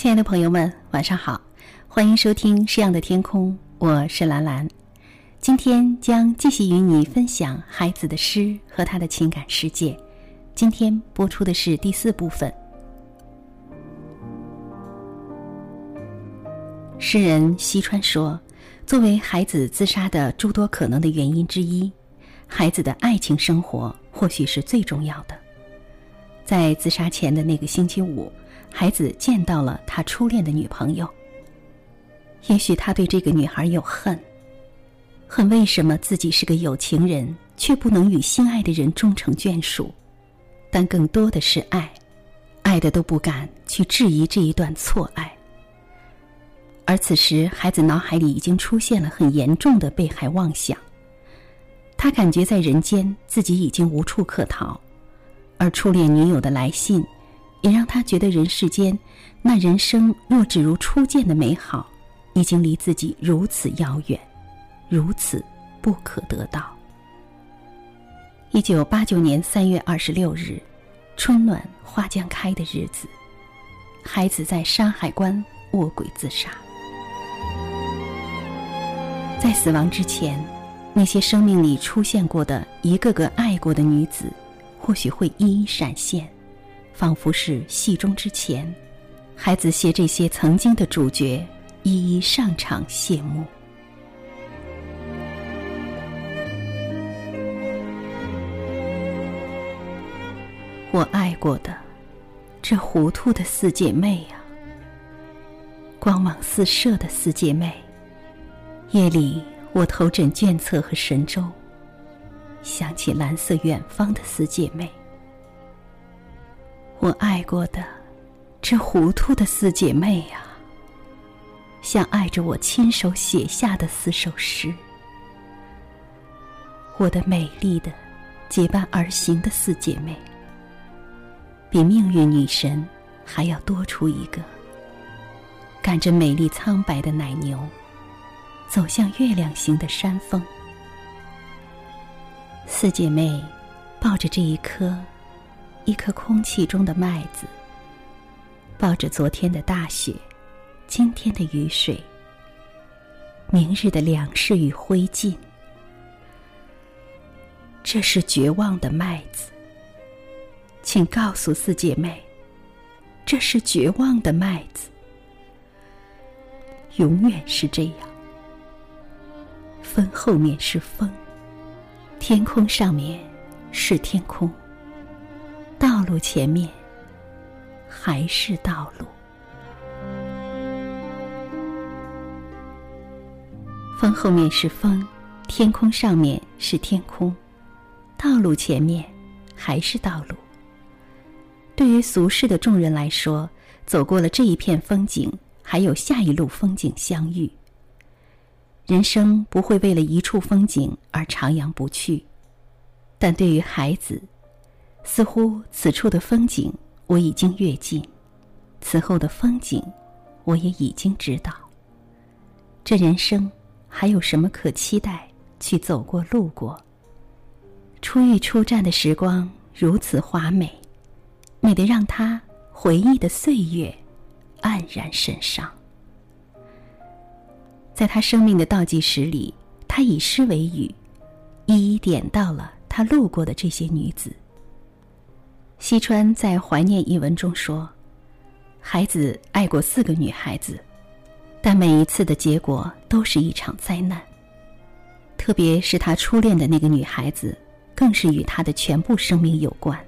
亲爱的朋友们，晚上好，欢迎收听《诗样的天空》，我是兰兰。今天将继续与你分享孩子的诗和他的情感世界。今天播出的是第四部分。诗人西川说：“作为孩子自杀的诸多可能的原因之一，孩子的爱情生活或许是最重要的。”在自杀前的那个星期五，孩子见到了他初恋的女朋友。也许他对这个女孩有恨，恨为什么自己是个有情人，却不能与心爱的人终成眷属。但更多的是爱，爱的都不敢去质疑这一段错爱。而此时，孩子脑海里已经出现了很严重的被害妄想。他感觉在人间自己已经无处可逃。而初恋女友的来信，也让他觉得人世间那人生若只如初见的美好，已经离自己如此遥远，如此不可得到。一九八九年三月二十六日，春暖花将开的日子，孩子在山海关卧轨自杀。在死亡之前，那些生命里出现过的一个个爱过的女子。或许会一一闪现，仿佛是戏中之前，孩子携这些曾经的主角一一上场谢幕。我爱过的这糊涂的四姐妹呀，光芒四射的四姐妹，夜里我头枕卷册和神州。想起蓝色远方的四姐妹，我爱过的这糊涂的四姐妹呀，像爱着我亲手写下的四首诗。我的美丽的结伴而行的四姐妹，比命运女神还要多出一个，赶着美丽苍白的奶牛，走向月亮形的山峰。四姐妹抱着这一颗，一颗空气中的麦子，抱着昨天的大雪，今天的雨水，明日的粮食与灰烬。这是绝望的麦子，请告诉四姐妹，这是绝望的麦子，永远是这样。风后面是风。天空上面是天空，道路前面还是道路。风后面是风，天空上面是天空，道路前面还是道路。对于俗世的众人来说，走过了这一片风景，还有下一路风景相遇。人生不会为了一处风景而徜徉不去，但对于孩子，似乎此处的风景我已经阅尽，此后的风景我也已经知道。这人生还有什么可期待？去走过路过，初遇初战的时光如此华美，美得让他回忆的岁月黯然神伤。在他生命的倒计时里，他以诗为语，一一点到了他路过的这些女子。西川在怀念一文中说：“孩子爱过四个女孩子，但每一次的结果都是一场灾难。特别是他初恋的那个女孩子，更是与他的全部生命有关。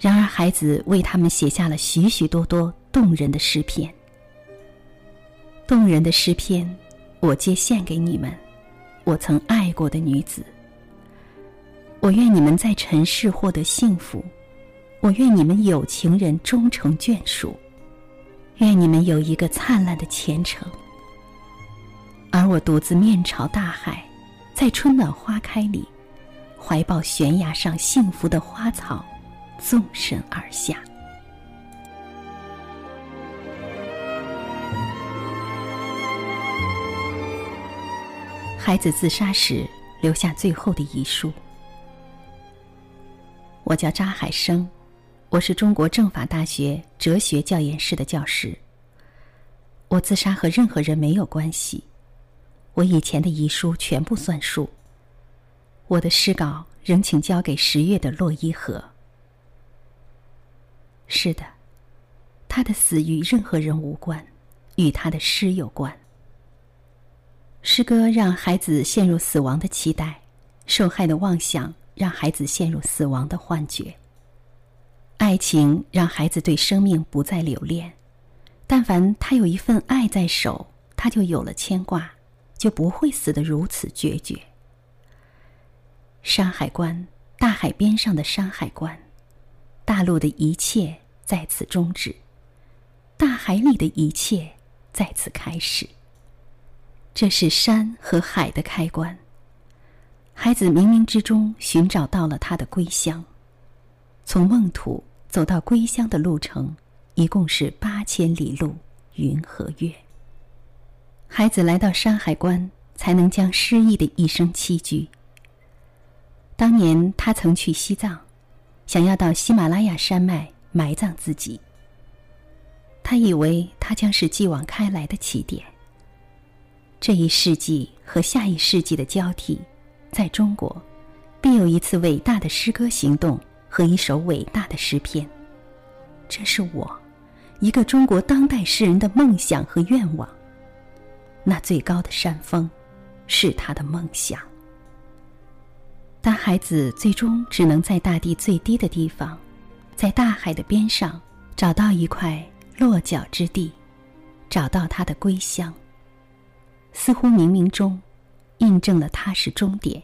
然而，孩子为他们写下了许许多多动人的诗篇。”动人的诗篇，我皆献给你们，我曾爱过的女子。我愿你们在尘世获得幸福，我愿你们有情人终成眷属，愿你们有一个灿烂的前程。而我独自面朝大海，在春暖花开里，怀抱悬崖上幸福的花草，纵身而下。孩子自杀时留下最后的遗书：“我叫扎海生，我是中国政法大学哲学教研室的教师。我自杀和任何人没有关系，我以前的遗书全部算数。我的诗稿仍请交给十月的洛伊河。是的，他的死与任何人无关，与他的诗有关。诗歌让孩子陷入死亡的期待，受害的妄想让孩子陷入死亡的幻觉。爱情让孩子对生命不再留恋，但凡他有一份爱在手，他就有了牵挂，就不会死得如此决绝。山海关，大海边上的山海关，大陆的一切在此终止，大海里的一切在此开始。这是山和海的开关。孩子冥冥之中寻找到了他的归乡，从梦土。走到归乡的路程，一共是八千里路云和月。孩子来到山海关，才能将失意的一生栖居。当年他曾去西藏，想要到喜马拉雅山脉埋葬自己。他以为他将是继往开来的起点。这一世纪和下一世纪的交替，在中国，必有一次伟大的诗歌行动。和一首伟大的诗篇，这是我，一个中国当代诗人的梦想和愿望。那最高的山峰，是他的梦想。但孩子最终只能在大地最低的地方，在大海的边上，找到一块落脚之地，找到他的归乡。似乎冥冥中，印证了他是终点，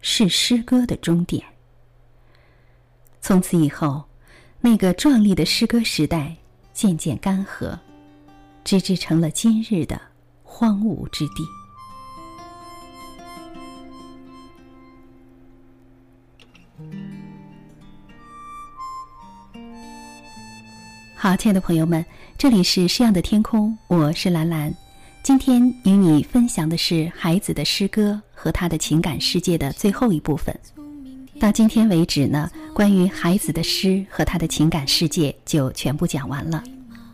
是诗歌的终点。从此以后，那个壮丽的诗歌时代渐渐干涸，直至成了今日的荒芜之地。好，亲爱的朋友们，这里是诗样的天空，我是兰兰。今天与你分享的是孩子的诗歌和他的情感世界的最后一部分。到今天为止呢，关于孩子的诗和他的情感世界就全部讲完了。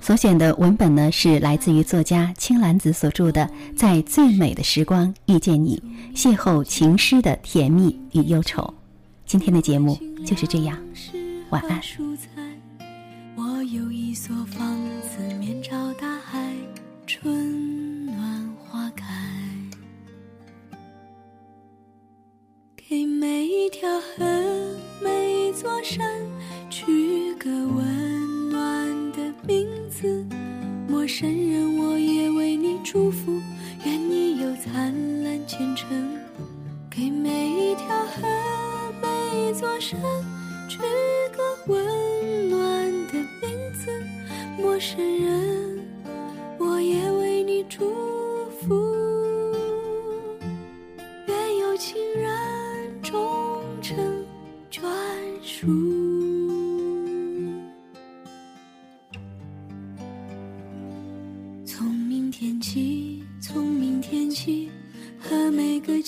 所选的文本呢，是来自于作家青兰子所著的《在最美的时光遇见你》，邂逅情诗的甜蜜与忧愁。今天的节目就是这样，晚安。我有一所房子，面朝大海，春给每一条河，每一座山，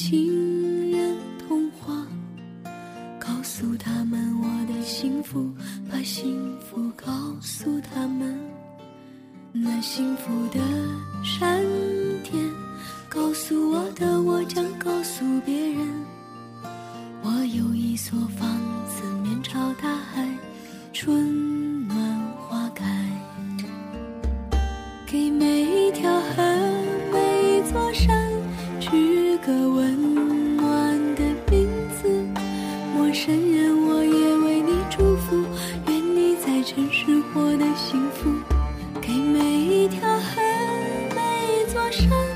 情人通话，告诉他们我的幸福，把幸福告诉他们。那幸福的闪电，告诉我的，我将告诉别人。我有一所房子，面朝大海，春每